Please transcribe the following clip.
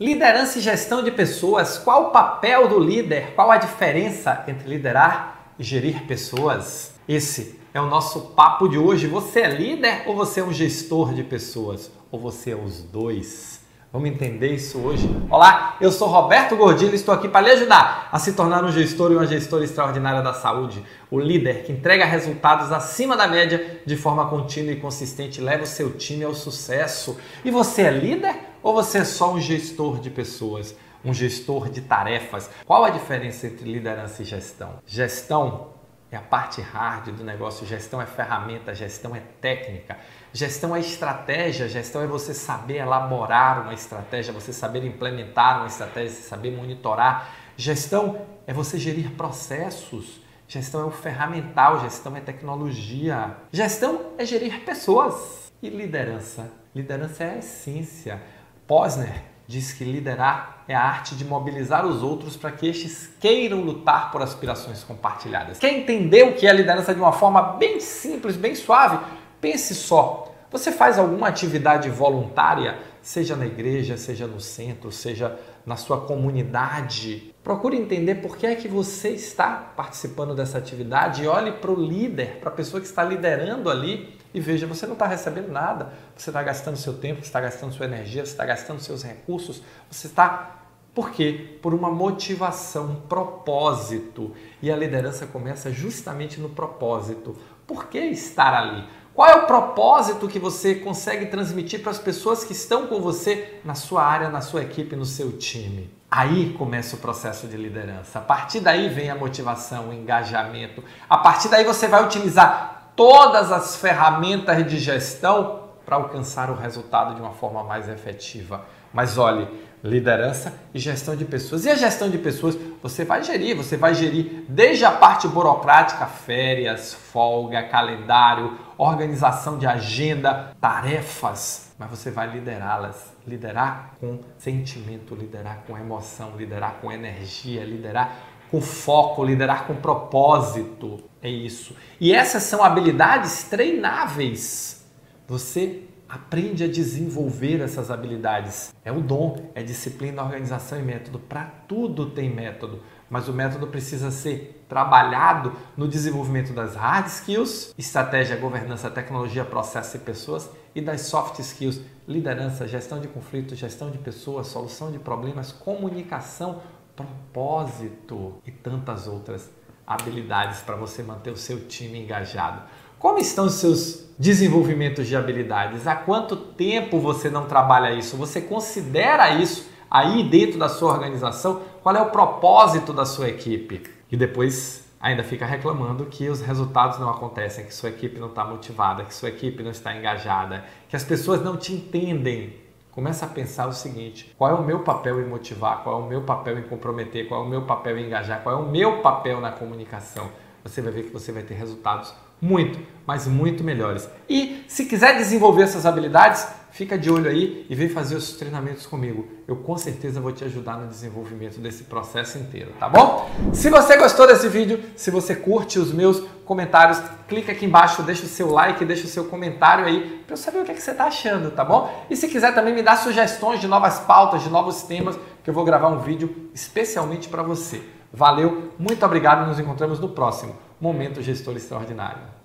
Liderança e gestão de pessoas. Qual o papel do líder? Qual a diferença entre liderar e gerir pessoas? Esse é o nosso papo de hoje. Você é líder ou você é um gestor de pessoas? Ou você é os dois? Vamos entender isso hoje? Olá, eu sou Roberto Gordilho e estou aqui para lhe ajudar a se tornar um gestor e uma gestora extraordinária da saúde. O líder que entrega resultados acima da média de forma contínua e consistente leva o seu time ao sucesso. E você é líder ou você é só um gestor de pessoas? Um gestor de tarefas? Qual a diferença entre liderança e gestão? Gestão é a parte hard do negócio, gestão é ferramenta, gestão é técnica, gestão é estratégia, gestão é você saber elaborar uma estratégia, você saber implementar uma estratégia, saber monitorar. Gestão é você gerir processos, gestão é o ferramental, gestão é tecnologia. Gestão é gerir pessoas. E liderança? Liderança é a essência. Posner diz que liderar é a arte de mobilizar os outros para que estes queiram lutar por aspirações compartilhadas. Quer entender o que é liderança de uma forma bem simples, bem suave? Pense só. Você faz alguma atividade voluntária, seja na igreja, seja no centro, seja na sua comunidade. Procure entender por que é que você está participando dessa atividade e olhe para o líder, para a pessoa que está liderando ali e veja, você não está recebendo nada, você está gastando seu tempo, você está gastando sua energia, você está gastando seus recursos, você está. Por quê? Por uma motivação, um propósito. E a liderança começa justamente no propósito. Por que estar ali? Qual é o propósito que você consegue transmitir para as pessoas que estão com você na sua área, na sua equipe, no seu time? Aí começa o processo de liderança. A partir daí vem a motivação, o engajamento. A partir daí você vai utilizar todas as ferramentas de gestão para alcançar o resultado de uma forma mais efetiva. Mas olhe, liderança e gestão de pessoas. E a gestão de pessoas, você vai gerir, você vai gerir desde a parte burocrática, férias, folga, calendário, organização de agenda, tarefas, mas você vai liderá-las, liderar com sentimento, liderar com emoção, liderar com energia, liderar com foco, liderar com propósito. É isso. E essas são habilidades treináveis. Você aprende a desenvolver essas habilidades. É o dom, é disciplina, organização e método. Para tudo tem método, mas o método precisa ser trabalhado no desenvolvimento das hard skills, estratégia, governança, tecnologia, processo e pessoas e das soft skills, liderança, gestão de conflitos, gestão de pessoas, solução de problemas, comunicação, propósito e tantas outras habilidades para você manter o seu time engajado. Como estão os seus desenvolvimentos de habilidades? Há quanto tempo você não trabalha isso? Você considera isso aí dentro da sua organização? Qual é o propósito da sua equipe? E depois ainda fica reclamando que os resultados não acontecem, que sua equipe não está motivada, que sua equipe não está engajada, que as pessoas não te entendem. Começa a pensar o seguinte: qual é o meu papel em motivar? Qual é o meu papel em comprometer? Qual é o meu papel em engajar? Qual é o meu papel na comunicação? Você vai ver que você vai ter resultados muito, mas muito melhores. E se quiser desenvolver essas habilidades, fica de olho aí e vem fazer os treinamentos comigo. Eu com certeza vou te ajudar no desenvolvimento desse processo inteiro, tá bom? Se você gostou desse vídeo, se você curte os meus comentários, clica aqui embaixo, deixa o seu like, deixa o seu comentário aí para eu saber o que, é que você está achando, tá bom? E se quiser também me dar sugestões de novas pautas, de novos temas, que eu vou gravar um vídeo especialmente para você. Valeu, muito obrigado e nos encontramos no próximo Momento Gestor Extraordinário.